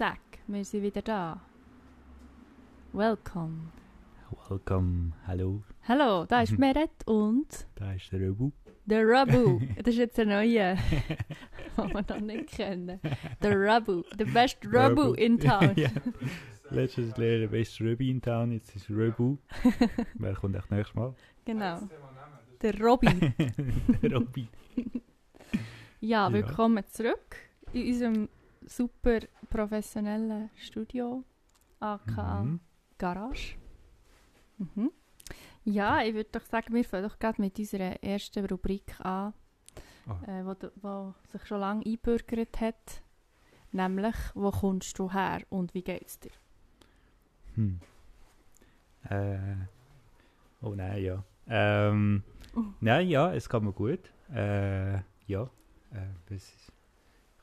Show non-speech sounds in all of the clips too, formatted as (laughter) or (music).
Zack, wir sind wieder da. Welcome. Welcome, hallo, Hallo, da ist Meret und da ist der Röbu. der Rabu. (laughs) Das ist jetzt der neue, (laughs) den wir noch nicht kennen. Der Rabu, der beste Rabu Rabu. in town. (laughs) ja. Letztes Lehrer, der beste Röbi in Town, jetzt ist Röbu. Wer kommt echt nächstes Mal? Genau. Der Robin. der Robi. Ja, Ja. willkommen zurück in unserem super professionellen Studio, aka Mhm. Garage. Mhm. Ja, ich würde doch sagen, wir fangen doch gerade mit unserer ersten Rubrik an, Ah. äh, wo, du- wo sich schon lange einbürgert hat. Nämlich, wo kommst du her und wie geht's dir? Hm. Äh. Oh nein, ja. Ähm. Oh. Nein, ja, es geht mir gut. Äh, ja. Äh,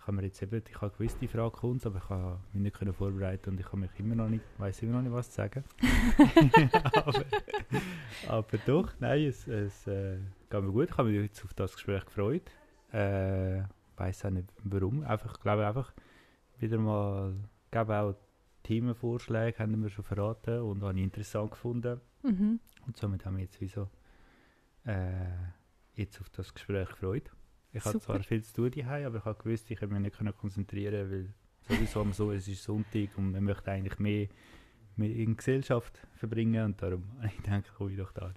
habe mir jetzt eben, ich habe gewusst, die Frage kommt, aber ich habe mich nicht können vorbereiten und ich habe mich immer noch nicht, weiß immer noch nicht, was zu sagen. (laughs) aber, aber doch, nein, es, es äh, geht mir gut. Ich habe mich jetzt auf das Gespräch gefreut. Äh, weiß auch nicht warum. Einfach, ich glaube einfach wieder mal, glaube auch Themenvorschläge haben wir schon verraten und habe ich interessant gefunden. Mhm. Und somit haben wir jetzt wie so äh, jetzt auf das Gespräch gefreut. Ich hatte Super. zwar viel zu tun daheim, aber ich habe gewusst, ich hätte mich nicht konzentrieren weil sowieso am (laughs) so, es ist Sonntag und man möchte eigentlich mehr, mehr in Gesellschaft verbringen und darum (laughs) ich gedacht, komme ich doch da.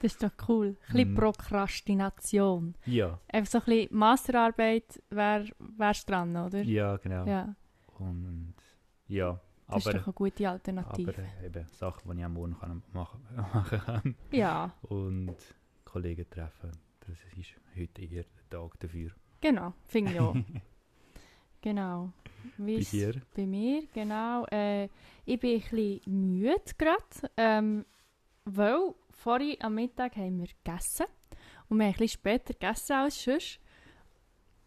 Das ist doch cool. Ein bisschen Mhm. Prokrastination. Ja, Einfach so ein bisschen Masterarbeit wäre wär's dran, oder? ja, genau. Ja, Und ja, das ist aber, doch eine gute Alternative. aber äh, eben Sachen, die ich am Morgen kann machen, (laughs) machen kann Ja, und Kollegen treffen, das ist heute eher der Tag dafür. genau. Finde ich auch. (laughs) genau. Wie Bei dir? bei mir? Genau. Äh, ich bin ein bisschen müde gerade, ähm, weil vorhin am Mittag haben wir gegessen und wir haben ein bisschen später gegessen als sonst.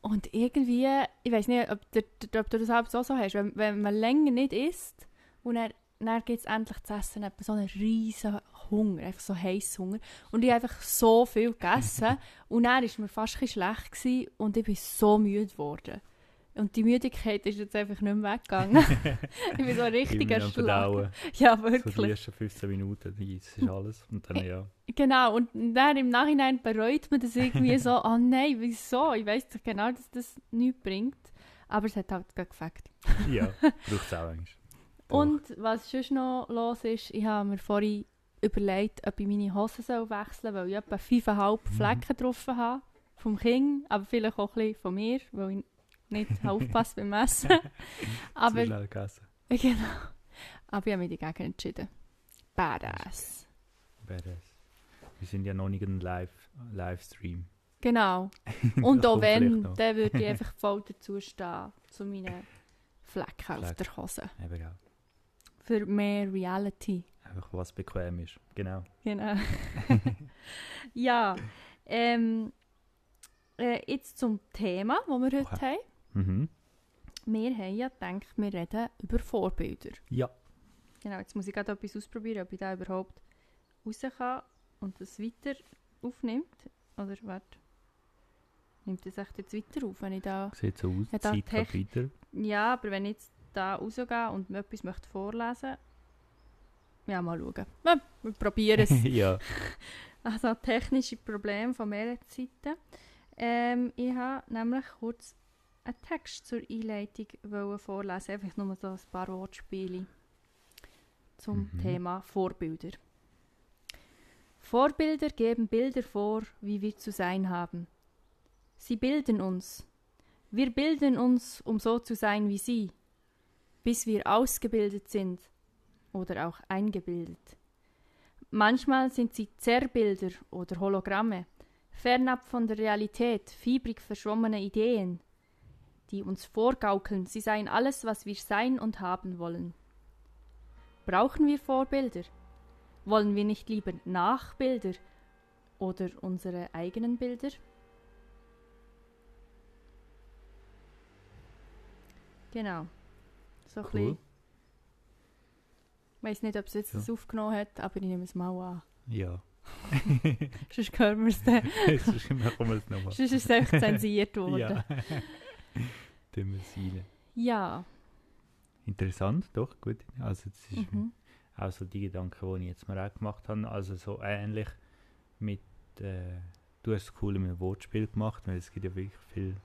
Und irgendwie, ich weiß nicht, ob, du- du- ob du das auch so hast, wenn, wenn man länger nicht isst und dann, dann gibt es endlich zu essen, so einen riesen Hunger, einfach so heiß Hunger. Und ich habe einfach so viel gegessen (laughs) und dann war mir fast ein schlecht gewesen und ich bin so müde geworden. Und die Müdigkeit ist jetzt einfach nicht mehr weggegangen. (laughs) ich bin so Schlag. Verdauen. (laughs) Ja, So die wirklich. ersten 15 Minuten, das ist alles. Und dann ja. Genau, und dann im Nachhinein bereut man das irgendwie so, oh nein, wieso? Ich weiß doch genau, dass das nichts bringt. Aber es hat halt gefällt. Ja, braucht es auch eigentlich. Doch. Und was sonst noch los ist, ich habe mir vorhin überlegt, ob ich meine Hosen soll wechseln soll, weil ich etwa 5,5 Mhm. Flecken drauf habe. Vom Kind, aber vielleicht auch ein bisschen von mir, weil ich nicht (laughs) aufpasse beim Essen. (laughs) Zu aber, (laughs) genau. Aber ich habe mich dagegen entschieden. Badass. Badass. Wir sind ja noch nicht ein Live Livestream. Genau. Und auch wenn, dann würde ich einfach voll dazu stehen, zu meinen Flecken auf Flecken. der Hose. Eben ja. Für mehr Reality. Einfach was bequem ist. Genau. Genau. (laughs) (laughs) ja, ähm, äh, jetzt zum Thema, das wir heute Okay. haben. Mhm. Wir haben ja gedacht, wir reden über Vorbilder. Ja. Genau, jetzt muss ich gerade etwas ausprobieren, ob ich da überhaupt raus kann und das weiter aufnimmt. Oder warte. Nimmt das echt jetzt weiter auf, wenn ich da... Sieht so aus. Ja, da Zeit weiter. Ja, aber wenn ich jetzt da rausgehe und mir etwas möchte vorlesen ja, mal schauen. Ja, wir probieren es. (laughs) ja. (laughs) Also technische Probleme von mehreren Seiten. Ähm, ich habe nämlich kurz einen Text zur Einleitung wollen vorlesen, einfach nur so ein paar Wortspiele zum Mhm. Thema Vorbilder. Vorbilder geben Bilder vor, wie wir zu sein haben. Sie bilden uns. Wir bilden uns, um so zu sein wie sie, bis wir ausgebildet sind oder auch eingebildet. Manchmal sind sie Zerrbilder oder Hologramme, fernab von der Realität, fiebrig verschwommene Ideen, die uns vorgaukeln, sie seien alles, was wir sein und haben wollen. Brauchen wir Vorbilder? Wollen wir nicht lieber Nachbilder oder unsere eigenen Bilder? Genau. So ein Cool. bisschen. Ich weiß nicht, ob es jetzt Ja. das aufgenommen hat, aber ich nehme es mal an. Ja. (laughs) (laughs) Sonst hören wir es dann. Sonst machen wir es nochmal. Sonst ist es einfach zensiert worden. Ja. (laughs) Rein. Ja. interessant, doch, gut. Also das ist Mhm. auch so die Gedanken, die ich jetzt mir auch gemacht habe. Also so ähnlich mit, äh, du hast es cool mit einem Wortspiel gemacht, weil es gibt ja wirklich viele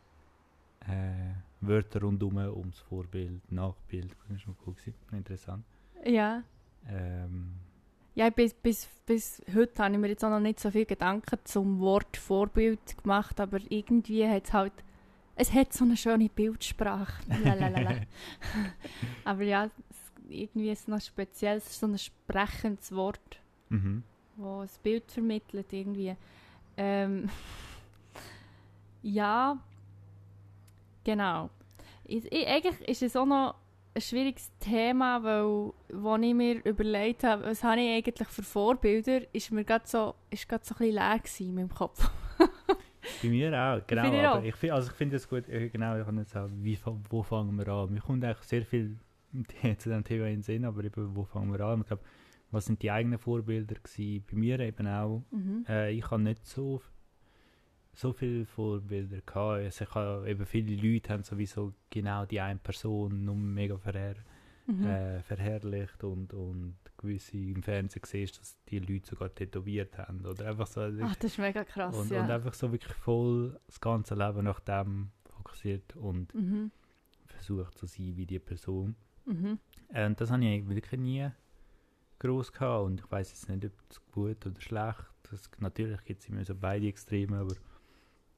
äh, Wörter rundherum ums Vorbild, Nachbild. Das ist schon cool gewesen, interessant. Ja. Ähm, Ja, bis, bis, bis heute habe ich mir jetzt auch noch nicht so viele Gedanken zum Wort Vorbild gemacht, aber irgendwie hat es halt, es hat so eine schöne Bildsprache. (laughs) (laughs) Aber ja, es, irgendwie ist es noch speziell, es ist so ein sprechendes Wort, mhm. das ein Bild vermittelt irgendwie. Ähm, (laughs) ja, genau. Ich, ich, eigentlich ist es auch noch ein schwieriges Thema, weil, als ich mir überlegt habe, was habe ich eigentlich für Vorbilder, ist mir gerade so, ist gerade so ein bisschen leer gewesen in meinem Kopf. (laughs) Bei mir auch, genau. Finde ich aber ich, find- also ich finde es gut, äh, genau, ich kann jetzt sagen, wie, wo fangen wir an? Mir kommt eigentlich sehr viel (laughs) zu dem Thema in den Sinn, aber eben, wo fangen wir an? Ich glaube, was sind die eigenen Vorbilder gewesen? Bei mir eben auch, Mhm. äh, ich habe nicht so, so viele Vorbilder gehabt. Also ich habe, eben viele Leute haben sowieso genau die eine Person nur mega verher, Mhm. äh, verherrlicht und, und gewisse im Fernsehen siehst, dass die Leute sogar tätowiert haben oder einfach so. Ach, das ist mega krass, Und, ja. und einfach so wirklich voll das ganze Leben nach dem fokussiert und mhm. versucht zu sein wie die Person. Mhm. Und das habe ich wirklich nie groß gehabt und ich weiß jetzt nicht, ob es gut oder schlecht. Das, natürlich gibt es immer so beide Extreme, aber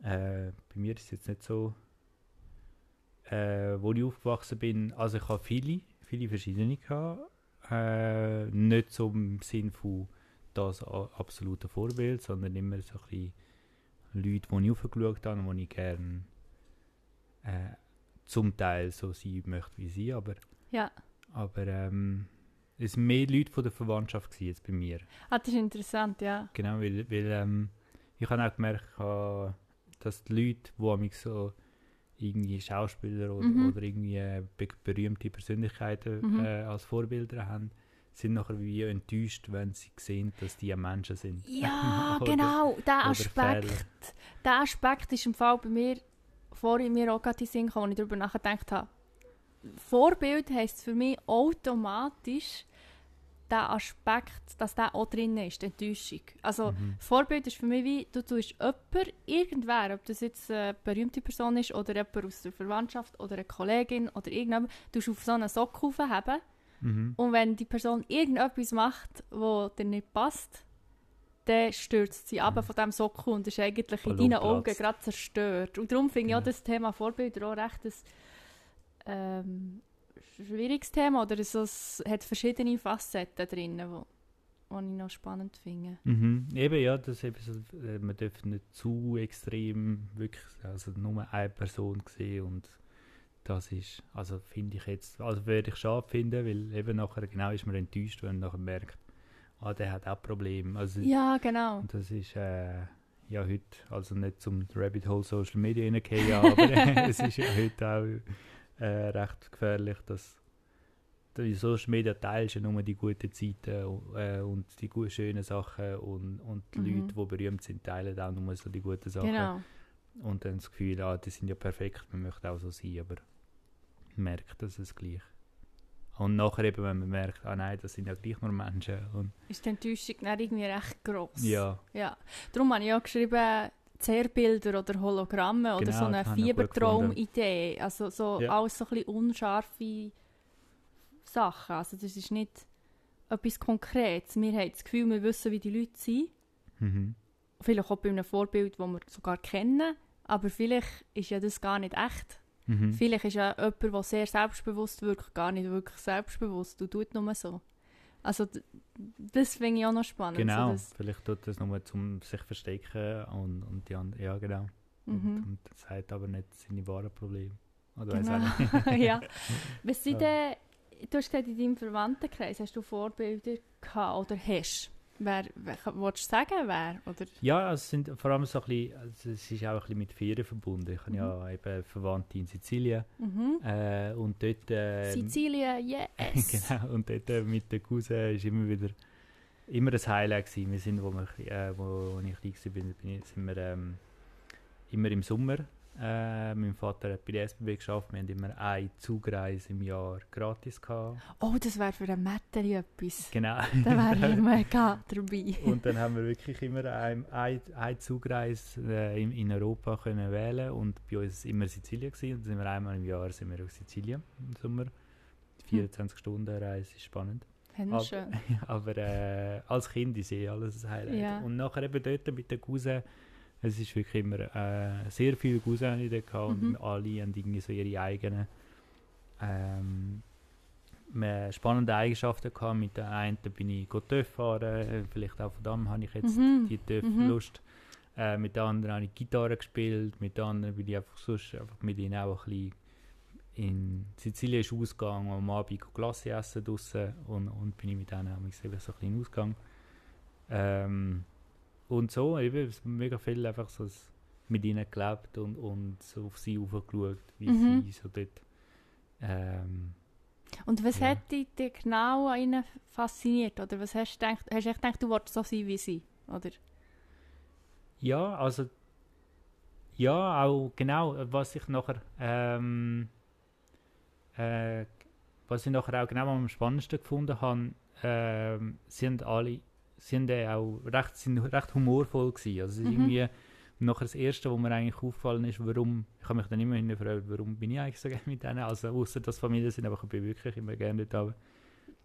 äh, bei mir ist es jetzt nicht so. Äh, wo ich aufgewachsen bin, also ich habe viele, viele verschiedene gehabt. Äh, nicht so im Sinn von das absolute Vorbild, sondern immer so ein bisschen Leute, die ich aufgeschaut habe und die ich gerne äh, zum Teil so sein möchte wie sie, aber, Ja, aber ähm, es sind mehr Leute von der Verwandtschaft jetzt bei mir. ah, das ist interessant, ja. Genau, weil, weil ähm, ich habe auch gemerkt, äh, dass die Leute, die so irgendwie Schauspieler oder, Mhm. oder irgendwie äh, be berühmte Persönlichkeiten Mhm. äh, als Vorbilder haben, sind nachher wie enttäuscht, wenn sie sehen, dass die Menschen sind. Ja, (laughs) Oder- genau, der Aspekt. Der Aspekt ist im Fall bei mir vorhin mir auch gerade in Sinn gekommen, als ich darüber nachgedacht habe. Vorbild heisst für mich automatisch der Aspekt, dass der auch drin ist, die Enttäuschung. Also Mhm. Vorbild ist für mich wie, du tust jemanden, irgendwer, ob das jetzt eine berühmte Person ist oder jemand aus der Verwandtschaft oder eine Kollegin oder irgendjemand, du auf so einen Sockel haben Mhm. und wenn die Person irgendetwas macht, wo dir nicht passt, dann stürzt sie ab von diesem Sockel und ist eigentlich in Ballon deinen Augen gerade zerstört. Und darum finde ich auch das Thema Vorbilder auch recht ein ähm, schwieriges Thema. Oder so, es hat verschiedene Facetten drin, die wo, wo ich noch spannend finde. Mhm. Eben, ja, das eben so, äh, man darf nicht zu extrem wirklich, also nur eine Person sehen und das ist, also finde ich jetzt, also würde ich schade finden, weil eben nachher genau ist man enttäuscht, wenn man nachher merkt, ah, der hat auch Probleme. Also Ja, genau. und das ist äh, ja heute, also nicht zum Rabbit Hole Social Media reingehen, aber (laughs) es ist ja heute auch äh, recht gefährlich, dass die Social Media teilst ja nur die guten Zeiten äh, und die guten, schönen Sachen und, und die Mhm. Leute, die berühmt sind, teilen auch nur so die guten Sachen. Genau. Und dann das Gefühl, ah, die sind ja perfekt, man möchte auch so sein, aber man merkt, dass es gleich. Und nachher eben, wenn man merkt, ah nein, das sind ja gleich nur Menschen. Und Ist die Enttäuschung dann irgendwie recht gross. ja, Ja, darum habe ich auch geschrieben, Zerrbilder oder Hologramme oder Genau, so eine Fiebertraum-Idee. Also so Ja. alles so ein bisschen unscharfe Sachen. Also das ist nicht etwas Konkretes. Wir haben das Gefühl, wir wissen, wie die Leute sind. mhm. Vielleicht auch bei einem Vorbild, das wir sogar kennen. Aber vielleicht ist ja das gar nicht echt. Mhm. Vielleicht ist ja jemand, der sehr selbstbewusst wirkt, gar nicht wirklich selbstbewusst und tut nur so. Also das finde ich auch noch spannend. Genau, So, vielleicht tut das nur zum sich verstecken und, und die anderen, ja genau. Und, mhm. und das sagt aber nicht seine wahren Probleme. Oder Genau. nicht. (laughs) ja. (laughs) Was sind Ja. denn, du hast gesagt, in deinem Verwandtenkreis hast du Vorbilder gehabt oder hast? Wer, wer willst du sagen, wer? Oder? Ja, es sind vor allem so ein bisschen, also es ist auch ein bisschen mit Ferien verbunden. Ich habe Mhm. ja eben Verwandte in Sizilien Mhm. äh, und dort... Äh, Sizilien, yes! (laughs) genau, und dort äh, mit den Cousin ist immer wieder immer ein Highlight gewesen. Wir sind, wo, wir, äh, wo, wo ich klein war, bin, bin, sind wir ähm, immer im Sommer Äh, mein Vater hat bei der SBB geschafft. Wir haben immer eine Zugreise im Jahr gratis gehabt. Oh, das wäre für einen Metteri etwas. Genau. (laughs) Da wäre ich mega dabei. und dann haben wir wirklich immer eine, eine, Zugreise äh, in, in Europa können wählen und bei uns war es immer Sizilien gewesen. und dann sind wir einmal im Jahr sind wir auf Sizilien im Sommer. 24 Stunden Reise ist spannend. Haben Aber-. (laughs) Aber äh, als Kind ist eh alles ein Highlight. Ja. Und nachher eben dort mit den Cousins, es ist wirklich immer äh, sehr Cousins die dort gehabt Mhm. und alle haben irgendwie so ihre eigenen ähm, mehr spannende Eigenschaften gehabt. Mit der einen bin ich go TÜV fahren, äh, vielleicht auch von dem habe ich jetzt Mhm. die Mhm. TÜV-Lust. Äh, mit der anderen habe ich Gitarre gespielt, mit der anderen bin ich einfach sonst einfach mit ihnen auch ein bisschen in Sizilien ist ausgegangen, am Abend Glasse essen draussen und, und bin ich mit denen eben so ein bisschen ausgegangen. Ähm, und so, eben, mega viel einfach so mit ihnen gelebt und, und so auf sie aufgeschaut, wie Mhm. sie so dort ähm, Und was Ja. hat dich genau an ihnen fasziniert? Oder was hast du gedacht? Hast du echt gedacht, du wolltest so sein wie sie? Oder? Ja, also ja, auch genau, was ich nachher ähm, äh, was ich nachher auch genau am spannendsten gefunden habe, ähm, sind alle sind äh auch recht, sind recht humorvoll gewesen. Also Mhm. irgendwie nachher das Erste, wo mir eigentlich aufgefallen ist, warum, ich habe mich dann immer hinterfragt, warum bin ich eigentlich so gerne mit denen, also außer dass Familie sind, aber ich bin wirklich immer gerne dort.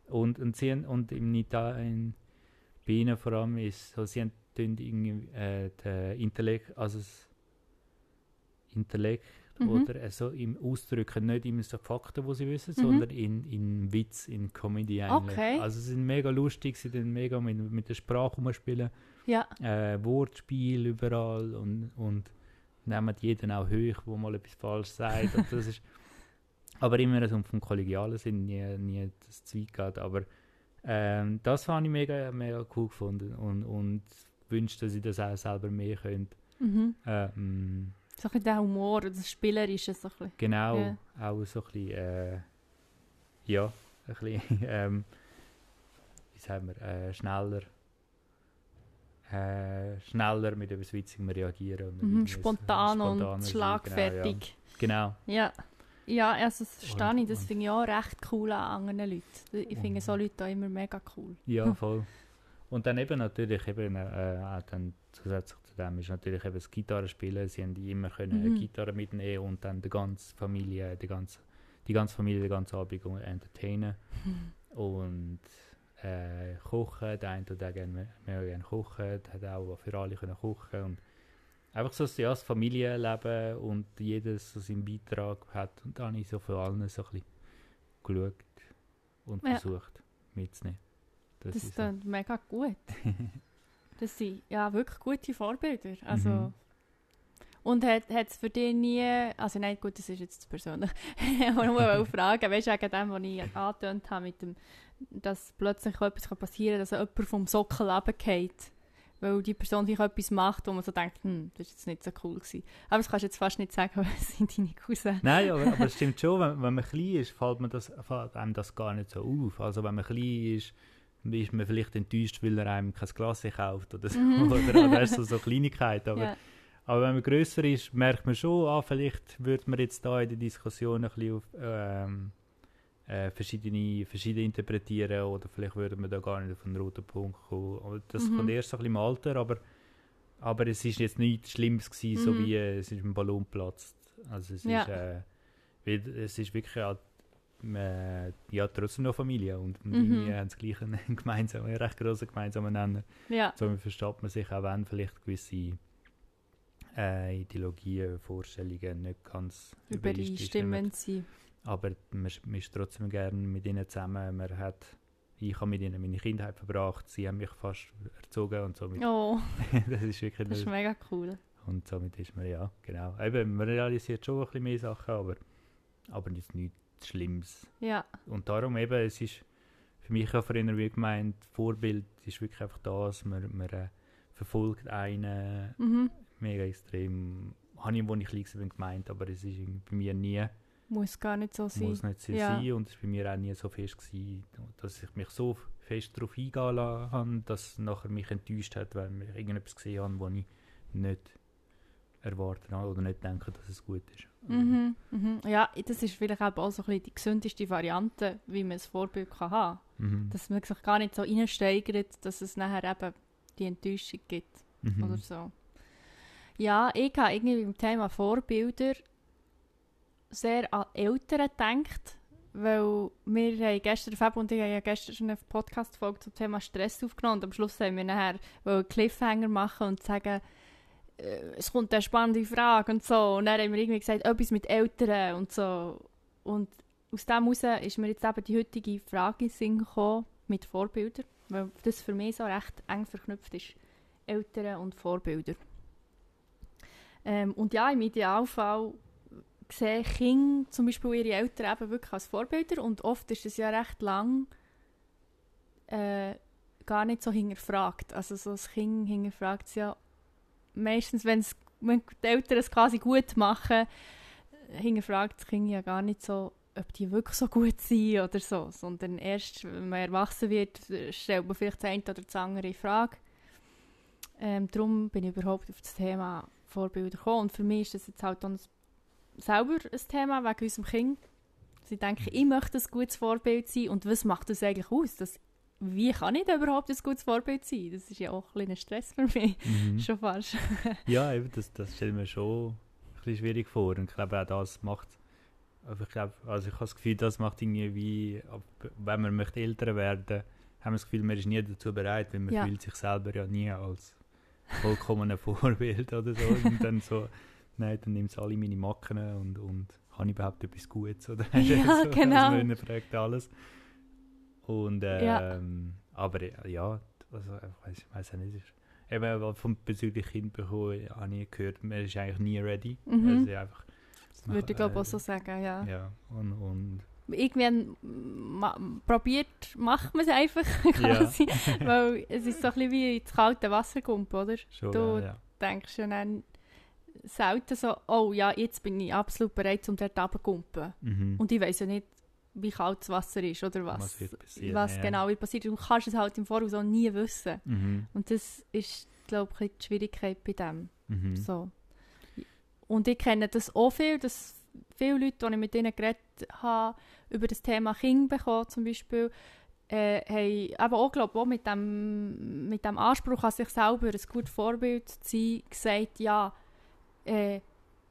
Und, und, sie haben, und in, bei ihnen vor allem ist so, sie haben irgendwie, äh, den Intellekt, also das Intellekt Mhm. oder äh, so im Ausdrücken, nicht immer so Fakten, die sie wissen, Mhm. sondern in, in Witz, in Comedy eigentlich. Okay. Also sie sind mega lustig, sie sind mega mit, mit der Sprache rumspielen, Ja. äh, Wortspiel überall und, und nehmen jeden auch hoch, wo mal etwas falsch sagt. und das ist, (laughs) aber immer so vom Kollegialen sind nie, nie das Zweig geht. Aber ähm, das fand ich mega, mega cool gefunden und, und wünsche, dass ich das auch selber mehr könnte. Mhm. Ähm, So ein bisschen der Humor, das Spielerische. So ein bisschen. Genau, Ja. auch so ein bisschen, äh, ja, ein bisschen, (laughs) ähm, wie sagen wir, äh, schneller, äh, schneller mit etwas Witzigem reagieren. Und Mhm. Spontan spontaner und sein, schlagfertig. Genau, Ja. Ja, also das verstehe ich. Das finde ich auch recht cool an anderen Leuten. Ich finde so Leute auch immer mega cool. ja, (laughs) voll. Und dann eben natürlich, eben, äh, auch dann zusätzlich zu dem ist natürlich eben das Gitarrespielen. Sie haben immer können Mhm. Gitarre mitnehmen und dann die ganze Familie, die ganze, die ganze Familie den ganzen Abend entertainen. und äh, kochen. Der eine tut auch gerne, mehr gerne kochen, der hat auch für alle können kochen und einfach so ja, das Familienleben und jedes so seinen Beitrag hat und dann habe ich so von allen so ein bisschen geschaut und Ja. versucht mitzunehmen. Das, Das ist so. mega gut. (laughs) Das sind ja wirklich gute Vorbilder. Also, Mhm. Und hat es für dich nie, also nein, gut, das ist jetzt zu persönlich, aber (laughs) ich wollte fragen, weißt du, wegen dem, was ich angetönt habe, mit dem, dass plötzlich etwas passieren kann, dass jemand vom Sockel runterfällt, weil die Person vielleicht etwas macht, wo man so denkt, hm, das ist jetzt nicht so cool gewesen. Aber das kannst du jetzt fast nicht sagen, (laughs) weil es sind deine Cousins. Nein, aber, aber es (laughs) stimmt schon, wenn, wenn man klein ist, fällt, man das, fällt einem das gar nicht so auf. Also wenn man klein ist, ist man vielleicht enttäuscht, weil er einem kein Glas kauft oder so. Mhm. (laughs) oder, oder so, so Kleinigkeiten. Aber, Ja. aber wenn man grösser ist, merkt man schon, ah, vielleicht würde man jetzt da in der Diskussion ein bisschen auf, ähm, äh, verschiedene, verschiedene interpretieren oder vielleicht würde man da gar nicht auf einen roten Punkt kommen. Aber das Mhm. kommt erst so ein bisschen im Alter, aber, aber es ist jetzt nichts Schlimmes gewesen, so Mhm. wie äh, es ist ein Ballon platzt. Also es Ja. ist, äh, es ist wirklich ja, äh, ja, trotzdem noch Familie und, Mhm. irgendwie haben das gleiche (laughs) einen gemeinsamen, recht grossen gemeinsamen Nenner. ja. So versteht man sich auch, wenn vielleicht gewisse äh, Ideologien, Vorstellungen nicht ganz Übereinstimmend sein. Aber man, ist- man ist trotzdem gerne mit ihnen zusammen. Man hat, ich habe mit ihnen meine Kindheit verbracht, sie haben mich fast erzogen und somit, Oh, (laughs) das ist wirklich das ist mega cool. und somit ist man, ja, genau. Eben, man realisiert schon ein bisschen mehr Sachen, aber, aber jetzt nichts Schlimmes. Ja, Und darum eben, es ist für mich auch früher wie gemeint, Vorbild ist wirklich einfach das, man, man äh, verfolgt einen mhm. mega extrem. Habe ich, als ich klein war, gemeint, aber es ist bei mir nie, muss gar nicht so sein. muss nicht so Ja. sein und es war bei mir auch nie so fest gewesen, dass ich mich so fest darauf eingehen lassen habe, dass es nachher mich enttäuscht hat, weil ich irgendetwas gesehen habe, wo ich nicht erwarten oder nicht denken, dass es gut ist. Mhm, mhm. Ja, das ist vielleicht auch so ein bisschen die gesündeste Variante, wie man ein Vorbild kann haben kann. Mhm. Dass man sich gar nicht so reinsteigert, dass es nachher eben die Enttäuschung gibt Mhm. oder so. Ja, ich habe irgendwie beim Thema Vorbilder sehr an Eltern gedacht, weil wir haben gestern, Fab und ich haben ja gestern schon eine Podcast-Folge zum Thema Stress aufgenommen und am Schluss haben wir nachher einen Cliffhanger machen und sagen, es kommt eine spannende Frage und so. Und dann haben wir irgendwie gesagt, etwas mit Eltern und so. Und aus dem heraus ist mir jetzt eben die heutige Frage in Sinn gekommen, mit Vorbildern, weil das für mich so recht eng verknüpft ist. Eltern und Vorbilder. Ähm, und ja, im Idealfall sehen Kinder zum Beispiel ihre Eltern eben wirklich als Vorbilder und oft ist es ja recht lang äh, gar nicht so hinterfragt. Also so ein Kind hinterfragt es ja meistens, wenn's, wenn die Eltern es quasi gut machen, hinterfragt das Kind ja gar nicht so, ob die wirklich so gut sind oder so, sondern erst, wenn man erwachsen wird, stellt man vielleicht das eine oder das andere in Frage. Ähm, darum bin ich überhaupt auf das Thema Vorbilder gekommen. Und für mich ist das jetzt halt auch selber ein Thema wegen unserem Kind. Sie denken, ich möchte ein gutes Vorbild sein. Und was macht das eigentlich aus? Das, wie kann ich denn überhaupt ein gutes Vorbild sein? Das ist ja auch ein bisschen Stress für mich. Mhm. (laughs) Schon fast. (laughs) Ja, eben, das, das stelle ich mir schon ein bisschen schwierig vor. Und ich glaube, auch das macht. Aber ich glaube, also ich habe das Gefühl, das macht irgendwie wenn man möchte älter werden, haben wir das Gefühl, man ist nie dazu bereit, weil man Ja. fühlt sich selber ja nie als vollkommener (laughs) Vorbild oder so. Und dann so, nein, dann nimmt es alle meine Macken und, und habe ich überhaupt etwas Gutes? Oder Ja, so, genau. Also man fragt alles. Und Ja. ähm, aber äh, ja, also ich weiß, nicht. ist- Eben, vom bezüglich Kind bekommen, habe ich gehört, man ist eigentlich nie ready. Mhm. Also einfach, Das würde ich glaube äh, auch so sagen, ja. Ja, und, und Irgendwann ma probiert, macht man es einfach (laughs) Ja. quasi. (laughs) Weil es ist so ein bisschen wie ins kalte Wasser kumpen, oder? schon, Du- ja, ja. denkst du dann selten so, oh ja, jetzt bin ich absolut bereit, um dort runterzukumpen. Mhm. Und ich weiß ja nicht, wie kalt das Wasser ist oder was, Was was ja. genau wird passieren. Du kannst es halt im Voraus auch nie wissen. Mhm. Und das ist, glaube ich, die Schwierigkeit bei dem. Mhm. So. Und ich kenne das auch viel, dass viele Leute, die ich mit denen geredet habe, über das Thema Kind bekommen zum Beispiel, äh, haben aber auch, glaube ich, auch mit dem, mit dem Anspruch an sich selber, ein gutes Vorbild zu sein, gesagt, ja, äh,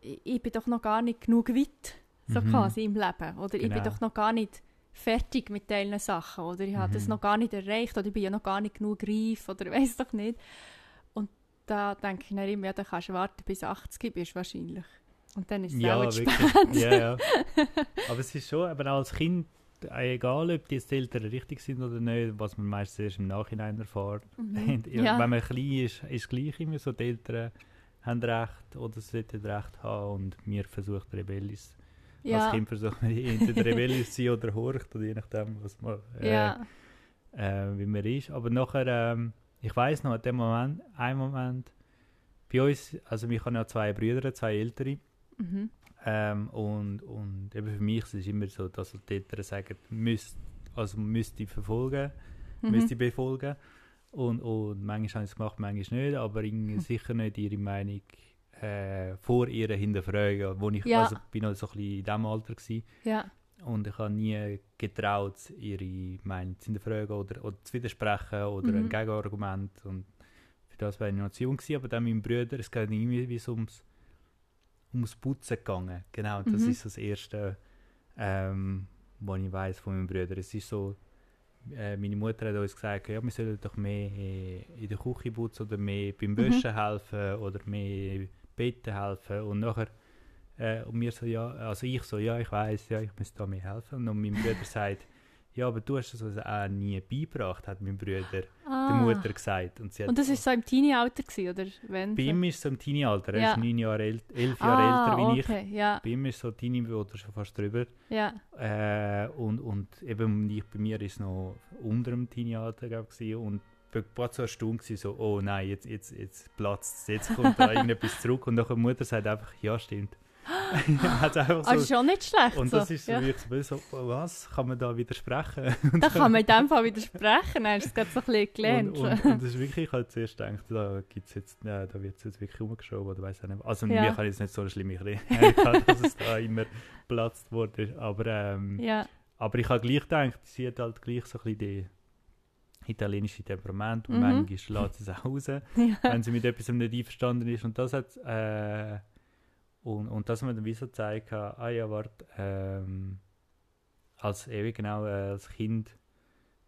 ich bin doch noch gar nicht genug weit, so Mhm. quasi im Leben. Oder ich bin Genau. doch noch gar nicht fertig mit diesen Sachen. Oder ich habe das Mhm. noch gar nicht erreicht. Oder ich bin ja noch gar nicht genug reif. Oder (laughs) ich weiß doch nicht. Und da denke ich dann immer, ja, dann kannst du warten, bis du 80 bist wahrscheinlich. Und dann ist es Ja, auch spät. ja, ja. (laughs) Aber es ist schon, aber als Kind, äh, egal ob die Eltern richtig sind oder nicht, was man meistens erst im Nachhinein erfährt. Mhm. (laughs) Ja. Wenn man klein ist, ist es gleich immer so, die Eltern haben Recht oder sollten Recht haben und wir versuchen rebellisch. Ja, Als Kind versucht man entweder rebellisch zu sein oder horcht, oder je nachdem, was man, äh, ja. äh, wie man ist. Aber nachher, ähm, ich weiß noch, in dem Moment, ein Moment, bei uns, also wir haben ja zwei Brüder, zwei ältere, Mhm. ähm, und, und eben für mich ist es immer so, dass die Eltern sagen, müsst, also müsste ich verfolgen, Mhm. müsste ich befolgen. Und, und manchmal haben sie es gemacht, manchmal nicht, aber irgendwie Hm. (laughs) sicher nicht ihre Meinung äh, vor ihr hinterfragen. Wo ich Ja. also, bin noch so ein bisschen in diesem Alter gewesen, Ja. und ich habe nie getraut, ihre Meinung zu hinterfragen oder, oder zu widersprechen oder Mhm. ein Gegenargument. Und für das war ich noch zu jung gewesen, aber dann mein Bruder, es geht irgendwie wie so ums, ums Putzen gegangen. Genau, das Mhm. ist so das Erste, ähm, was ich weiß von meinem Bruder. Es ist so, äh, meine Mutter hat uns gesagt, ja, wir sollen doch mehr äh, in der Küche putzen oder mehr beim Mhm. Wäschen helfen oder mehr Betten helfen. Und nachher, äh, und mir so, ja, also ich so, ja, ich weiß, ja, ich muss da mehr helfen. Und mein Bruder (laughs) sagt, ja, aber du hast das also auch nie beigebracht, hat mein Bruder Ah. der Mutter gesagt. Und, sie hat, Und das war so im Teenie-Alter, gewesen, oder? Wenn bei so? ihm ist so im Teenie-Alter, er Ja. ist neun Jahre ält, elf Jahre ah, älter wie ich. okay. Ja, Bei ihm ist so Teenie oder schon fast drüber. ja. Äh, und, und eben ich, bei mir ist es noch unter dem Teenie-Alter ich, und war so erstaunt gewesen, so, oh nein, jetzt, jetzt, jetzt platzt es, jetzt kommt da irgendetwas (laughs) zurück und dann die Mutter sagt einfach, ja stimmt. (gasps) (laughs) hat einfach so, Also schon nicht schlecht. und so. das ist so, ja. wirklich so, was, kann man da widersprechen? Da kann man in dem Fall widersprechen, dann hast du es gerade so ein bisschen (laughs) gelernt. Und, und, und das ist wirklich, ich habe zuerst gedacht, da, gibt's jetzt, ja, da wird es jetzt wirklich umgeschoben oder weiß auch nicht. Also Ja. mir kann jetzt nicht so eine schlimme Erinnerung gehabt, dass es da immer platzt wurde. Aber, ähm, ja, aber ich habe gleich gedacht, sie hat halt gleich so ein bisschen die italienische Temperament und Mhm. manchmal lässt sie es auch raus, (laughs) ja. wenn sie mit etwas nicht einverstanden ist. Und das hat äh, und, und das hat mir dann wie so gezeigt, ah ja, warte, ähm, als ewig genau äh, als Kind,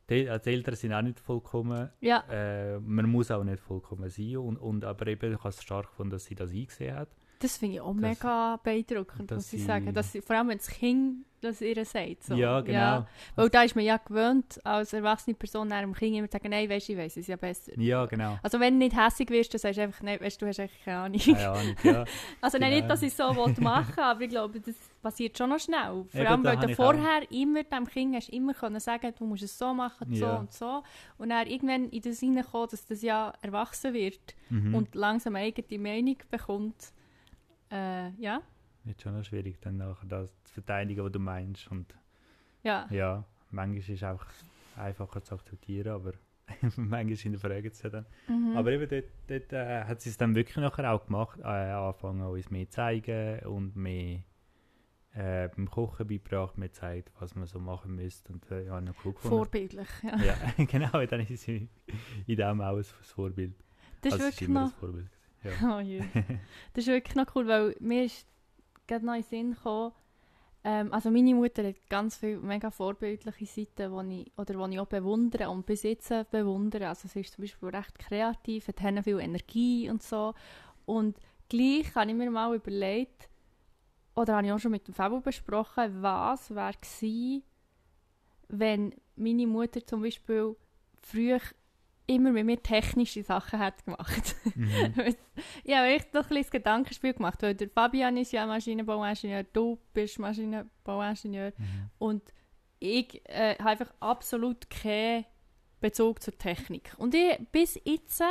die, als Eltern sind auch nicht vollkommen ja. äh, man muss auch nicht vollkommen sein. Und, und, aber eben, ich habe es stark gefunden, dass sie das eingesehen hat. Das finde ich auch Das- mega beeindruckend, muss ich sie- sagen. Dass vor allem, wenn das Kind das ihr sagt. So. Ja, genau. Weil da ist man ja gewöhnt, als erwachsene Person nach dem Kind immer zu sagen, nein, weisst du, ich weiss es ja besser. Ja, genau. Also wenn du nicht hässig wirst, dann sagst du einfach, nein, weißt du, du hast eigentlich keine Ahnung. Keine Ahnung, ja. (laughs) Also Genau. nicht, dass ich es so machen aber ich glaube, das passiert schon noch schnell. Vor Eben, allem, weil du vorher immer dem Kind hast immer können sagen, du musst es so machen, so Ja. und so. Und dann irgendwann in das hineinkommen, dass das ja erwachsen wird Mhm. und langsam eine eigene Meinung bekommt. Äh, ja, Wird schon noch schwierig, dann nachher das zu verteidigen, was du meinst. Und ja. ja, manchmal ist es einfach einfacher zu akzeptieren, aber (laughs) manchmal hinterfragen sie dann. Mhm. Aber eben dort, dort äh, hat sie es dann wirklich nachher auch gemacht, äh, angefangen uns mehr zeigen und mehr äh, beim Kochen beigebracht, mir gezeigt, was man so machen müsste und äh, ja, noch cool gefunden. Vorbildlich, ja. Ja, (laughs) genau, dann ist sie in dem auch ein Vorbild. Das ist also, wirklich immer noch... Vorbild. Ja. (laughs) Oh, je. (laughs) Das ist wirklich noch cool, weil mir ist gerade noch in den Sinn gekommen, ähm, also meine Mutter hat ganz viele mega vorbildliche Seiten, die ich, oder die ich auch bewundere und bis jetzt äh, bewundere. Also sie ist zum Beispiel recht kreativ, hat sehr viel Energie und so. Und gleich habe ich mir mal überlegt, oder habe ich auch schon mit dem Fabio besprochen, was wäre gewesen, wenn meine Mutter zum Beispiel früher immer mit mir technische Sachen hat gemacht. Mhm. (laughs) ich habe echt noch ein bisschen Gedankenspiel gemacht, weil der Fabian ist ja Maschinenbauingenieur, du bist Maschinenbauingenieur Mhm. und ich äh, habe einfach absolut keinen Bezug zur Technik. Und ich, bis jetzt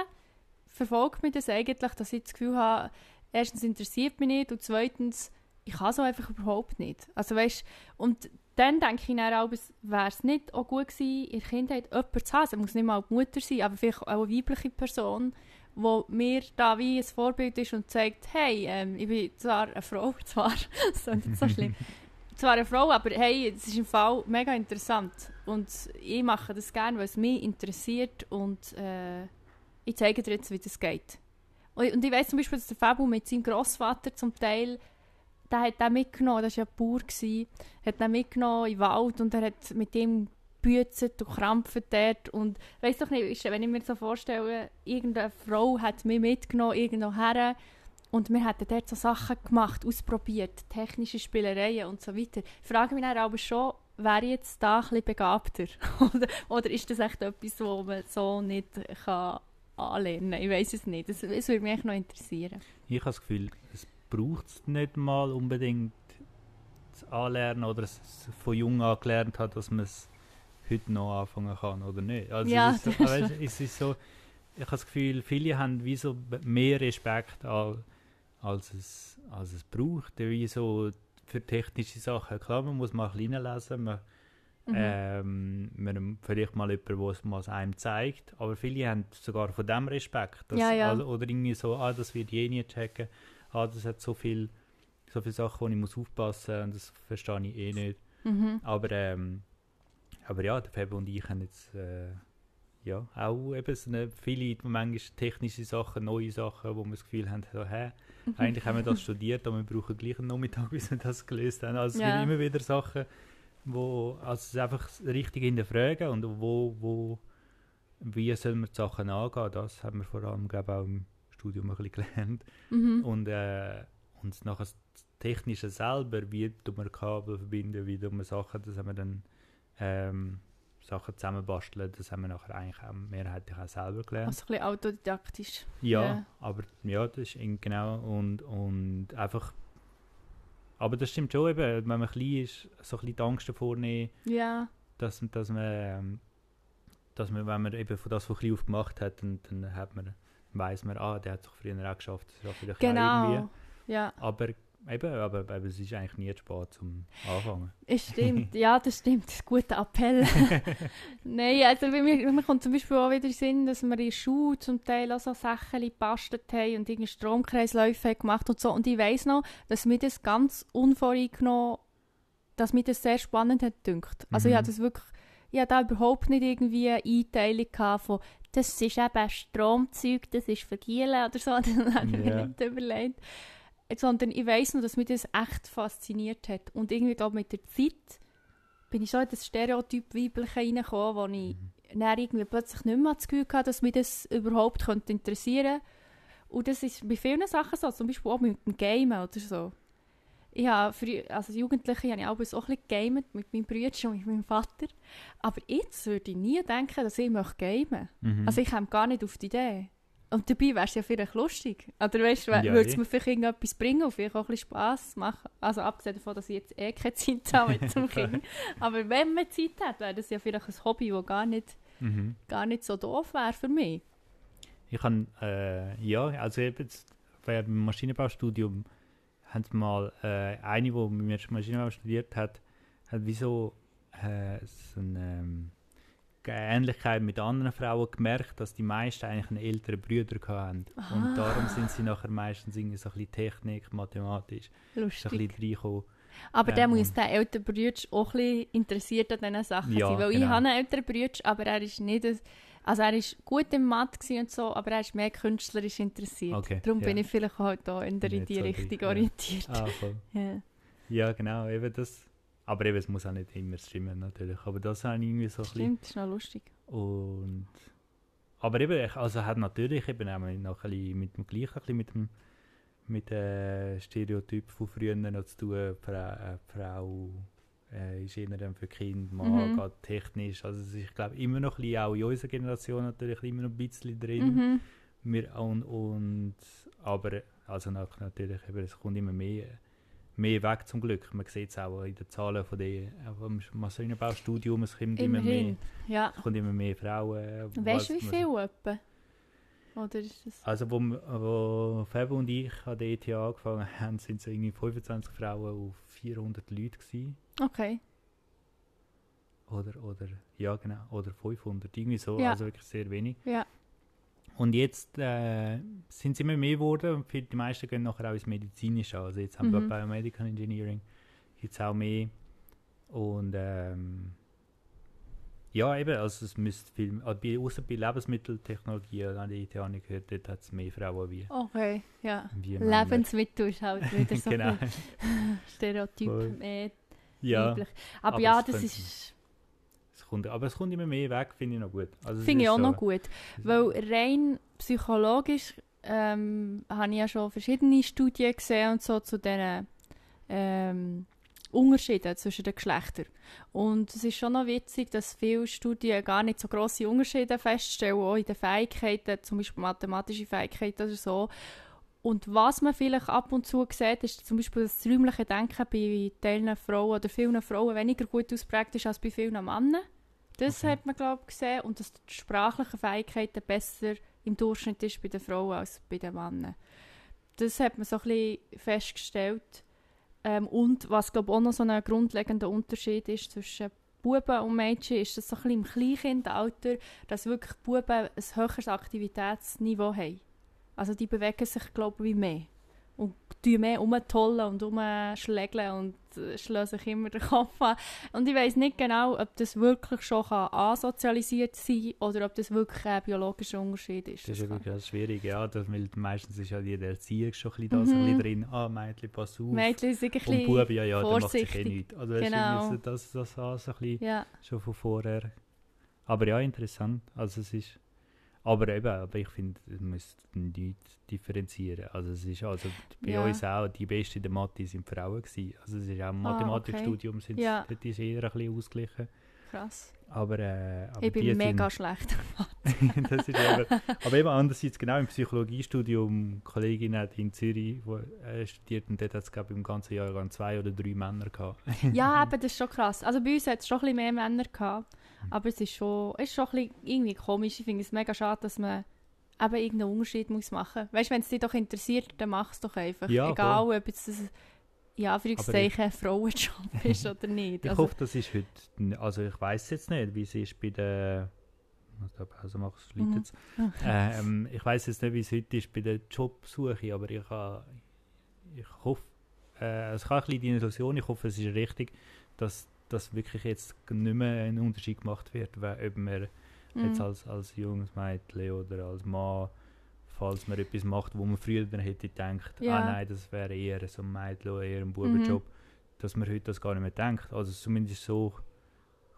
verfolgt mich das eigentlich, dass ich das Gefühl habe, erstens interessiert mich nicht und zweitens, ich kann so einfach überhaupt nicht. Also weißt, und dann denke ich dann auch, wäre es nicht auch gut gewesen, in der Kindheit jemanden zu haben, es muss nicht mal die Mutter sein, aber vielleicht auch eine weibliche Person, wo mir da wie ein Vorbild ist und zeigt, hey, ähm, ich bin zwar eine Frau, (laughs) zwar, das ist nicht so schlimm, zwar eine Frau, aber hey, es ist im Fall mega interessant. Und ich mache das gerne, weil es mich interessiert und äh, ich zeige dir jetzt, wie das geht. Und, ich weiß zum Beispiel, dass der Fabu mit seinem Großvater zum Teil, der hat den mitgenommen, das war ja Bauer, hat den mitgenommen in den Wald und er hat mit ihm gebützet und krampft dort und weiß doch nicht, wenn ich mir so vorstelle, irgendeine Frau hat mich mitgenommen irgendwo her und wir hätten dort so Sachen gemacht, ausprobiert, technische Spielereien und so weiter. Ich frage mich dann aber schon, wäre jetzt da ein bisschen begabter? (laughs) oder, oder ist das echt etwas, was man so nicht kann anlernen kann? Ich weiß es nicht. Das, das würde mich noch interessieren. Ich habe das Gefühl, es braucht es nicht mal unbedingt zu anlernen oder es von jung an gelernt hat, dass man es heute noch anfangen kann oder nicht. Also Ja, es, ist so, weißt, es ist so, ich habe das Gefühl, viele haben wie so mehr Respekt al- als es, als es braucht. Wie so für technische Sachen. Klar, man muss mal klein lesen, man, Mhm. ähm, man vielleicht mal jemanden, der es mal einem zeigt, aber viele haben sogar von dem Respekt. dass- Ja, ja. also- oder irgendwie so, ah, das wird je nie checken, ah, das hat so viel, so viele Sachen, wo ich muss aufpassen muss und das verstehe ich eh nicht. Mhm. Aber, ähm, aber ja, der Fabio und ich haben jetzt äh, ja, auch eben so eine, viele manchmal technische Sachen, neue Sachen, wo wir das Gefühl haben, so, hä, eigentlich haben wir das (laughs) studiert, aber wir brauchen gleich einen Nachmittag, (laughs) bis wir das gelöst haben. Also es Ja. gibt immer wieder Sachen, wo also es ist einfach richtig hinterfragen und wo, wo wie soll man die Sachen angehen, das haben wir vor allem glaube auch im Studium ein bisschen gelernt. Mhm. Und, äh, und nachher das Technische selber, wie man Kabel verbinden, wie man Sachen, das haben wir dann ähm, Sachen zusammenbasteln, das haben wir nachher eigentlich auch mehrheitlich auch selber gelernt. Also ein bisschen autodidaktisch. Ja, Ja. aber ja, das ist genau und, und einfach aber das stimmt schon eben, wenn man klein ist, so ein bisschen die Angst davor nehmen, Ja. dass, dass man ähm, dass man, wenn man eben von das von klein auf gemacht hat, dann, dann hat man, weiss man, ah, der hat es doch früher auch geschafft, das schaffe ich doch auch irgendwie. Genau. Ja. Aber eben, aber, aber es ist eigentlich nie zu spät zum Anfangen. Es stimmt, (laughs) ja, das stimmt. Das ist ein guter Appell. (laughs) Nein, also mir, mir kommt zum Beispiel auch wieder in Sinn, dass wir in der Schule zum Teil auch so Sachen gebastelt haben und irgendwie Stromkreisläufe gemacht und so. Und ich weiss noch, dass mir das ganz unvoreingenommen, dass mir das sehr spannend hat gedacht. Also Mhm. ich hatte das wirklich, ich da überhaupt nicht irgendwie eine Einteilung von das ist eben Stromzeug, das ist Vergielen oder so. (laughs) Das habe ich mir Ja. nicht überlegt. Sondern ich weiss noch, dass mich das echt fasziniert hat. Und irgendwie, glaube mit der Zeit bin ich schon in das Stereotyp weibliche reingekommen, wo ich Mhm. dann irgendwie plötzlich nicht mehr das Gefühl hatte, dass mich das überhaupt könnte interessieren Und das ist bei vielen Sachen so, zum Beispiel auch mit dem Gamen oder so. Ich habe früher, als Jugendliche habe ich auch so ein bisschen gegamet mit meinem Bruder und mit meinem Vater. Aber jetzt würde ich nie denken, dass ich möchte gamen Mhm. Also ich komme gar nicht auf die Idee. Und dabei wäre es ja vielleicht lustig. Oder weißt du, Ja, würde es eh. mir vielleicht irgendetwas bringen und vielleicht auch ein bisschen Spass machen. Also abgesehen davon, dass ich jetzt eh keine Zeit (laughs) habe mit dem (laughs) Kind. Aber wenn man Zeit hat, wäre das ja vielleicht ein Hobby, das gar nicht, Mhm. gar nicht so doof wäre für mich. Ich kann, äh, ja, also eben jetzt, bei- beim Maschinenbaustudium haben sie mal äh, eine, die mit mir Maschinenbau studiert hat, hat wie so, äh, so eine ähm, Ähnlichkeit mit anderen Frauen gemerkt, dass die meisten eigentlich einen älteren Bruder hatten. Ah. Und darum sind sie nachher meistens irgendwie so ein bisschen Technik, mathematisch, so ein Lustig. bisschen. Aber äh, der muss der ältere Bruder auch ein bisschen interessiert an diesen Sachen Ja, sein. Weil ich genau. habe einen älteren Bruder, aber er ist nicht... ein- Also er ist gut im Mathe und so, aber er ist mehr künstlerisch interessiert. Okay, Darum bin ja. ich vielleicht halt auch in, der, in die so Richtung ja. orientiert. Ah, voll. (laughs) Ja. Ja, genau, eben das. Aber eben, es muss auch nicht immer stimmen, natürlich. Aber das habe ich irgendwie so ein bisschen Stimmt, ist noch lustig. Und, aber eben, ich- also hat natürlich eben auch noch ein bisschen mit dem gleichen, ein bisschen mit dem mit dem Stereotyp von früher noch zu tun, Frau, äh, Frau äh, ist eher dann für Kind, Mann Mhm. geht technisch. Also es ist, ich glaube, immer noch ein bisschen, auch in unserer Generation natürlich immer noch ein bisschen drin. Mhm. Wir, und, und, aber also natürlich, eben, es kommt immer mehr, mehr weg zum Glück. Man sieht es auch in den Zahlen von den, vom Maschinenbaustudium, es kommt immer mehr. Ja. es kommt immer mehr Frauen. Weißt du, wie was- viel etwa? Oder ist das... Also, wo, wo Fab und ich an der ETH angefangen haben, sind es irgendwie 25 Frauen auf 400 Leute gewesen. Okay. Oder, oder, ja genau, oder 500, irgendwie so, Ja. also wirklich sehr wenig. Ja. Und jetzt äh, sind es immer mehr geworden und für die meisten gehen nachher auch ins Medizinische. Also jetzt haben wir Mhm. Biomedical Engineering, jetzt auch mehr. Und ähm, ja, eben, also es müsste viel, also außer bei Lebensmitteltechnologie habe ich gehört, dort hat es mehr Frauen wie, Okay, ja. wie. Lebensmittel ist halt wieder (laughs) so genau. ein (laughs) Stereotyp. Mehr Ja, weiblich. Aber, aber ja, das ist... es kommt, aber es kommt immer mehr weg, finde ich noch gut. Also Finde ich auch so- noch gut. Weil rein psychologisch ähm, habe ich ja schon verschiedene Studien gesehen und so zu diesen ähm, Unterschieden zwischen den Geschlechtern. Und es ist schon noch witzig, dass viele Studien gar nicht so grosse Unterschiede feststellen, auch in den Fähigkeiten, zum Beispiel mathematische Fähigkeiten oder so. Und was man vielleicht ab und zu sieht, ist zum Beispiel das räumliche Denken bei Teilen Frauen oder vielen Frauen weniger gut ausprägt ist als bei vielen Männern. Das Okay. hat man, glaube ich, gesehen. Und dass die sprachlichen Fähigkeiten besser im Durchschnitt ist bei den Frauen als bei den Männern. Das hat man so ein bisschen festgestellt. Ähm, und was, glaube auch noch so ein grundlegender Unterschied ist zwischen Buben und Mädchen, ist das so ein im Kleinkindalter, dass wirklich Buben ein höheres Aktivitätsniveau haben. Also die bewegen sich, glaube ich, mehr. Und tun mehr rumtollen und rumschlägeln und äh, schlagen sich immer den Kopf an. Und ich weiß nicht genau, ob das wirklich schon kann asozialisiert sein kann oder ob das wirklich ein biologischer Unterschied ist. Das ist ja kann- wirklich das schwierig, ja. Das, weil meistens ist ja die Erziehung schon ein bisschen, da, so ein Mhm. bisschen drin. Ah, Mädchen, pass auf. Mädchen sind ein und bisschen... Buben, ja, ja, der macht sich eh vorsichtig. nichts. Also Genau. so das, das, das so ein bisschen Ja, schon von vorher. Aber ja, interessant. Also es ist... Aber eben, aber ich finde, man muss nicht differenzieren. Also es ist also bei Ja. uns auch, die Besten in der Mathe sind Frauen gewesen. Also es ist auch im Ah, Mathematikstudium, sind Ja. dort ist eher ein bisschen ausgeglichen. krass. Aber, äh, aber Ich bin mega schlecht. (laughs) das ist eben, aber eben andererseits, genau im Psychologiestudium, eine Kollegin hat in Zürich wo, äh, studiert und dort hat es, glaube im ganzen Jahr zwei oder drei Männer gehabt. ja, (laughs) eben, das ist schon krass. Also bei uns hat es schon ein bisschen mehr Männer gehabt. Aber es ist schon, es ist schon ein bisschen irgendwie komisch. Ich finde es mega schade, dass man eben irgendeinen Unterschied muss machen. Weißt du, wenn es dich doch interessiert, dann mach es doch einfach. Ja, Egal, ob jetzt das ja, für ein Frauenjob (laughs) ist oder nicht. Ich Also, hoffe, das ist heute. Also ich weiß jetzt nicht, wie es ist bei muss Pause machen, es Mhm. jetzt. (laughs) Ähm, ich weiß jetzt nicht, wie es heute ist bei der Jobsuche, aber ich, ha- ich hoffe, äh, es kann ein bisschen die Illusion, ich hoffe, es ist richtig, dass, dass wirklich jetzt nicht mehr ein Unterschied gemacht wird, weil, ob man jetzt Mhm. als, als junges Mädchen oder als Mann, falls man etwas macht, wo man früher dann hätte gedacht, Ja. ah nein, das wäre eher so ein Mädchen oder eher ein Bubenjob, Mhm. dass man heute das gar nicht mehr denkt. Also zumindest so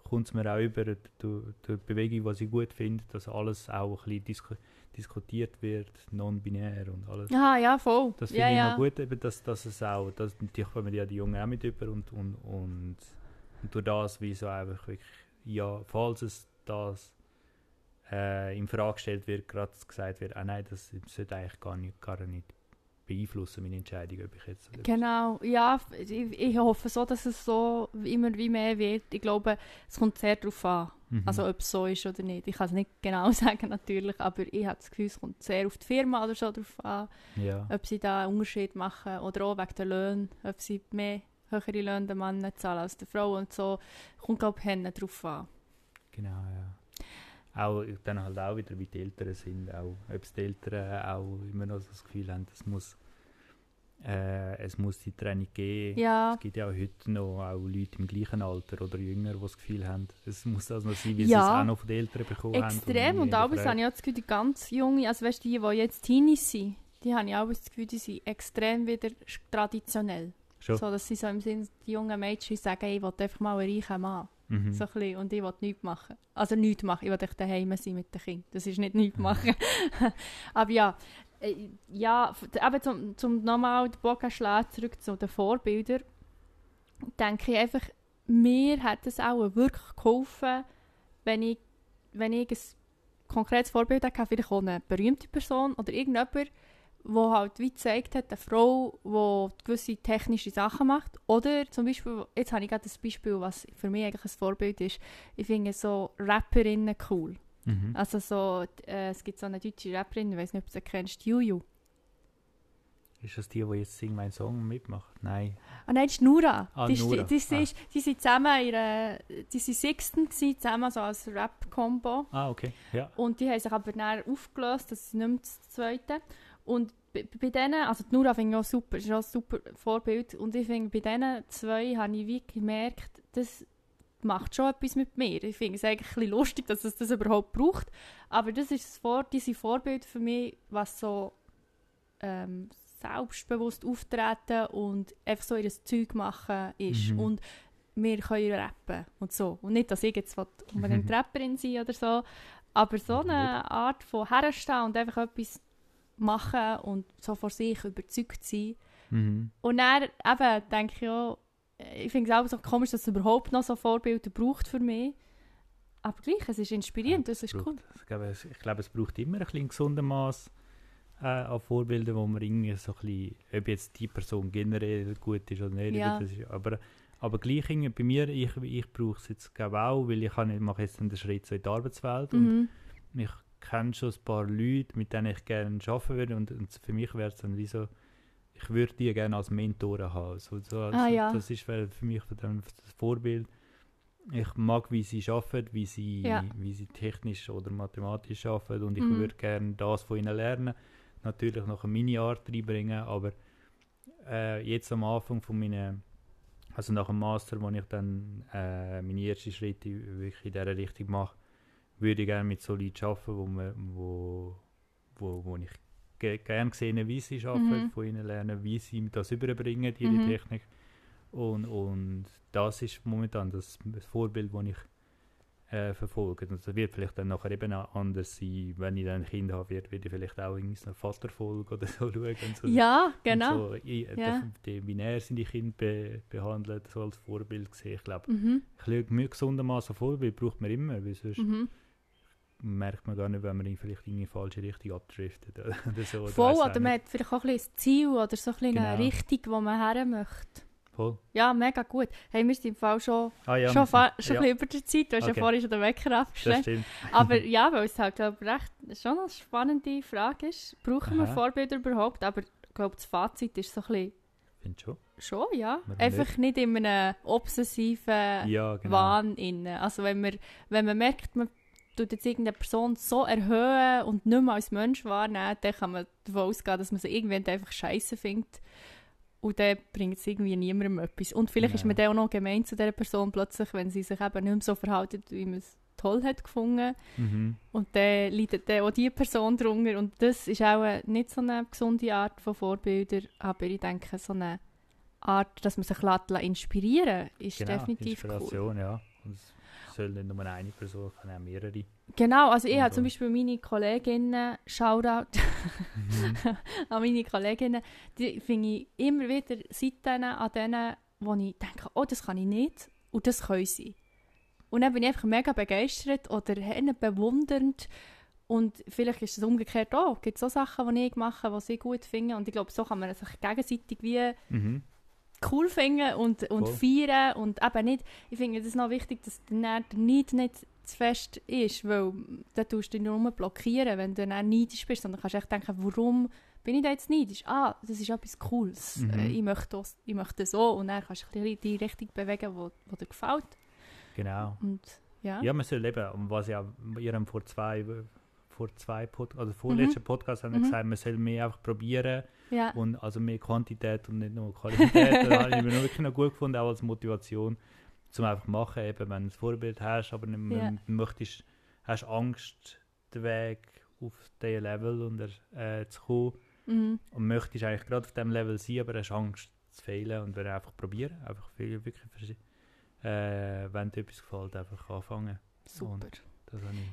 kommt es mir auch über die Bewegung, was ich gut finde, dass alles auch ein bisschen disku diskutiert wird, non-binär und alles. Aha, ja, voll. Das finde ja, ich ja. noch gut, eben, dass, dass es auch, dass, natürlich kommen ja die Jungen auch mit über und, und, und, und durch das, wie so einfach wirklich, ja, falls es das äh, in Frage gestellt wird, gerade gesagt wird, ah nein, das sollte eigentlich gar nicht, gar nicht beeinflussen, meine Entscheidung, ob ich jetzt... Genau, ja, ich, ich hoffe so, dass es so immer wie mehr wird. Ich glaube, es kommt sehr darauf an, Mhm. also ob es so ist oder nicht. Ich kann es nicht genau (laughs) sagen natürlich, aber ich habe das Gefühl, es kommt sehr auf die Firma oder so drauf an, ja. ob sie da einen Unterschied machen oder auch wegen der Löhne, ob sie mehr höhere Löhne den Männern zahlen als der Frau und so. Kommt, glaube ich, drauf an. Genau, ja. Auch, dann halt auch wieder, wie die Eltern sind, auch, ob die Eltern auch immer noch so das Gefühl haben, es muss, äh, es muss die Trennung geben. Ja, Es gibt ja auch heute noch auch Leute im gleichen Alter oder jünger, die das Gefühl haben, es muss das noch sein, wie sie es Ja. auch noch von den Eltern bekommen haben. extrem. Und hinterfragt. habe ich auch das Gefühl, die ganz Junge, also weißt du, die, die jetzt Teenies sind, die habe ich auch das Gefühl, die sind extrem wieder traditionell. Schon. So, dass sie so im Sinn, die jungen Mädchen sagen, ich will einfach mal einen reichen Mann. Mhm. So ein bisschen, und ich will nichts machen. Also nichts machen, ich will echt daheim sein mit den Kindern. Das ist nicht nichts Mhm. machen. (laughs) Aber ja, äh, ja, eben zum, zum nochmal den Bogen schlagen, zurück zu den Vorbildern, denke ich einfach, mir hat es auch wirklich geholfen, wenn ich, wenn ich ein konkretes Vorbild hatte, vielleicht auch eine berühmte Person oder irgendjemand, wo halt wie gezeigt hat, eine Frau, die gewisse technische Sachen macht. Oder zum Beispiel, jetzt habe ich gerade das Beispiel, was für mich eigentlich ein Vorbild ist. Ich finde so Rapperinnen cool. Mhm. Also so, äh, es gibt so eine deutsche Rapperin, ich weiß nicht, ob du sie kennst, Juju. Ist das die, die jetzt Sing meinen Song mitmacht? Nein. Ah nein, das ist Nura. Ah, die, Nura. Die, die, Ah. ist, die sind zusammen ihre, die sind Sixten gewesen, zusammen so als Rap-Combo. Ah, okay. Ja. Und die haben sich aber dann aufgelöst, das ist nicht mehr das Zweite. Und bei, bei denen, also die Nura finde ich auch super, ist auch ein super Vorbild. Und ich finde, bei diesen zwei habe ich wie gemerkt, das macht schon etwas mit mir. Ich finde es eigentlich ein bisschen lustig, dass es das überhaupt braucht. Aber das ist das Vor diese Vorbild für mich, was so ähm, selbstbewusst auftreten und einfach so ihr Zeug machen ist. Mhm. Und wir können rappen und so. Und nicht, dass ich jetzt unbedingt. (laughs) Rapperin sein oder so, aber so eine Art von herstehen und einfach etwas machen und so vor sich überzeugt sein. Mhm. Und dann eben denke ich auch, äh, ich finde es auch so komisch, dass es überhaupt noch so Vorbilder braucht für mich. Aber gleich, es ist inspirierend, das ist braucht- cool. Ich glaube, es, ich glaube, es braucht immer ein bisschen gesunden Maß äh, an Vorbildern, wo man irgendwie so ein bisschen, ob jetzt die Person generell gut ist oder nicht, Ja. das ist, aber, aber gleich bei mir, ich, ich brauche es jetzt glaube auch, weil ich, ich mache jetzt den Schritt so in die Arbeitswelt und Mhm. ich kenne schon ein paar Leute, mit denen ich gerne arbeiten würde und, und für mich wäre es dann wie so, ich würde die gerne als Mentoren haben. So, so als, Ah, ja. Das ist für mich dann das Vorbild. Ich mag, wie sie arbeiten, wie sie, Ja. wie sie technisch oder mathematisch arbeiten und ich Mhm. würde gerne das von ihnen lernen. Natürlich noch eine Mini-Art reinbringen, aber äh, jetzt am Anfang von meinen, also nach dem Master, wo ich dann äh, meine ersten Schritte wirklich in dieser Richtung mache, würde ich gerne mit so Leuten arbeiten, wo, man, wo, wo, wo ich ge gerne sehe, wie sie arbeiten, Mhm. von ihnen lernen, wie sie das überbringen, ihre Mhm. Technik. Und, und das ist momentan das, Vorbild, das ich äh, verfolge. Und das wird vielleicht dann nachher eben auch anders sein, wenn ich dann ein Kind habe, wird, werde ich vielleicht auch irgendwie eine Vaterfolge oder so (laughs) schauen. So, Ja, genau. So, ich, äh, Ja. die, binär sind die Kinder be, behandelt, so als Vorbild gesehen. Ich glaube, Mhm. ein gesunder Maß an Vorbild braucht man immer, weil sonst Mhm. Merkt man gar nicht, wenn man ihn vielleicht in die falsche Richtung abdriftet (laughs) oder so. oder Voll, auch oder man nicht. hat vielleicht auch ein bisschen ein Ziel oder so ein bisschen eine Genau. Richtung, wo man her möchte. Voll. Ja, mega gut. Hey, wir sind im Fall schon, Ah ja, schon, wir fa- schon ja, ein bisschen über der Zeit. Du hast Okay. ja vorhin schon den Wecker abgestellt. Aber (laughs) ja, weil es halt glaub, recht, schon eine spannende Frage ist. Brauchen wir Aha. Vorbilder überhaupt? Aber ich glaube, das Fazit ist so ein bisschen Finde schon. schon, ja. Warum Einfach nicht in einem obsessiven Ja, genau. Wahn. Also wenn, wir, wenn man merkt, man tut jetzt irgendeine Person so erhöhen und nicht mehr als Mensch wahrnehmen, dann kann man davon ausgehen, dass man sie irgendwann einfach scheiße findet. Und dann bringt es irgendwie niemandem etwas. Und vielleicht ist Ja. man dann auch noch gemein zu dieser Person plötzlich, wenn sie sich eben nicht mehr so verhält, wie man es toll hat gefunden. Mhm. Und dann leidet dann auch diese Person drunter. Und das ist auch nicht so eine gesunde Art von Vorbilder, aber ich denke, so eine Art, dass man sich lässt, lässt inspirieren ist Genau, definitiv cool. Inspiration, ja. Und es soll nicht nur eine Person, können auch mehrere. Genau, also ich habe zum so. Beispiel meine Kolleginnen, Shoutout Mhm. (laughs) an meine Kolleginnen, die finde ich immer wieder Seiten an denen, wo ich denke, oh, das kann ich nicht und das können sie. Und dann bin ich einfach mega begeistert oder bewundernd und vielleicht ist es umgekehrt auch, gibt es auch Sachen, die ich mache, die sie gut finden und ich glaube, so kann man sich gegenseitig wie Mhm. Cool finden und, und Voll. feiern und eben nicht, ich finde das noch wichtig, dass der Neid nicht zu fest ist, weil dann tust du dich nur blockieren, wenn du dann neidisch bist, sondern kannst echt denken, warum bin ich da jetzt neidisch? Ah, das ist etwas Cooles, Mhm. äh, ich, möchte das, ich möchte so und dann kannst du dich in die Richtung bewegen, wo, wo dir gefällt Genau. und ja, Ja, man soll eben, und was ja ihrem vor zwei, vor zwei Pod also vorletzten Podcast haben wir Mhm. gesagt, man soll mehr einfach probieren ja, und also mehr Quantität und nicht nur Qualität. (laughs) das habe ich mir wirklich noch gut gefunden, auch als Motivation, zum einfach machen, eben wenn du ein Vorbild hast, aber nicht, Ja. du möchtest, hast Angst, den Weg auf diesen Level und er, äh, zu kommen mhm. und möchtest eigentlich gerade auf diesem Level sein, aber hast Angst zu fehlen und wir einfach probieren, einfach viel, wirklich, äh, wenn dir etwas gefällt, einfach anfangen. super. Und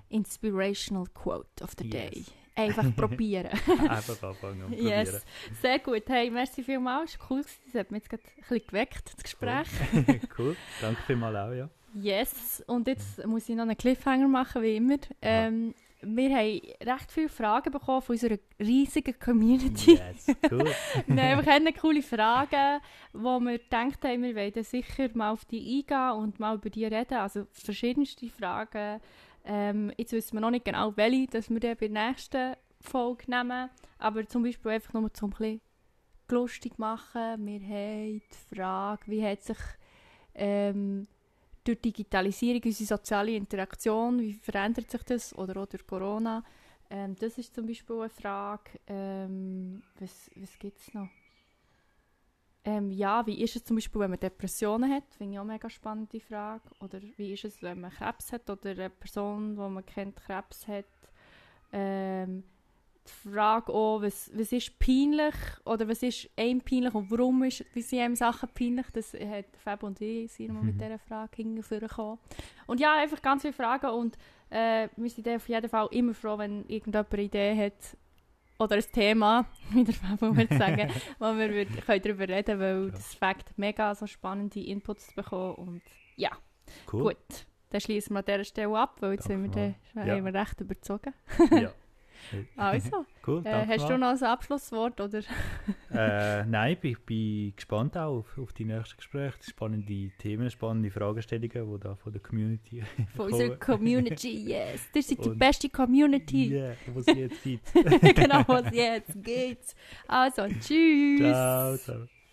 Inspirational Quote of the Yes. day. Einfach (laughs) probieren. (laughs) einfach anfangen und probieren. Yes, sehr gut. Hey, merci vielmals. Es war cool. Das hat mich jetzt gerade ein bisschen geweckt, das Gespräch. (laughs) cool, danke vielmals auch, ja. Yes. Und jetzt muss ich noch einen Cliffhanger machen, wie immer. Ähm, wir haben recht viele Fragen bekommen von unserer riesigen Community. Yes, cool. Nein, wir haben coole Fragen, wo wir gedacht haben, wir wollen sicher mal auf die eingehen und mal über die reden. Also verschiedenste Fragen. Ähm, jetzt wissen wir noch nicht genau, welche dass wir dann bei der nächsten Folge nehmen. Aber zum Beispiel einfach nur zum ein lustig machen. Wir haben die Frage, wie hat sich ähm, durch Digitalisierung unsere soziale Interaktion, wie verändert sich das? Oder auch durch Corona. Ähm, das ist zum Beispiel eine Frage. Ähm, was was gibt es noch? Ähm, ja, wie ist es zum Beispiel, wenn man Depressionen hat? Finde ich auch eine mega spannende Frage. Oder wie ist es, wenn man Krebs hat oder eine Person, die man kennt, Krebs hat? Ähm, die Frage auch, was, was ist peinlich oder was ist einem peinlich und warum ist, wie sind einem Sachen peinlich? Das hat Fab und ich sind mal mit Mhm. dieser Frage hingekommen. Und ja, einfach ganz viele Fragen und äh, wir sind auf jeden Fall immer froh, wenn irgendjemand eine Idee hat oder ein Thema, (laughs) wie der Fab würde (laughs) sagen, wo wir würd- können darüber reden weil das Fakt mega so spannende Inputs zu bekommen und ja, Cool. gut. Dann schließen wir an dieser Stelle ab, weil jetzt Danke sind wir, dann, Ja. haben wir recht überzogen. Ja. (laughs) Also, Cool, äh, hast du noch ein Abschlusswort? Oder? (laughs) Äh, nein, ich bin, bin gespannt auch auf, auf die nächsten Gespräche, spannende Themen, spannende Fragestellungen, die da von der Community (laughs) Von unserer. Community, yes. Das ist die Und- beste Community. (laughs) Yeah, was es jetzt gibt. genau, was jetzt geht. Also, tschüss. Ciao, ciao.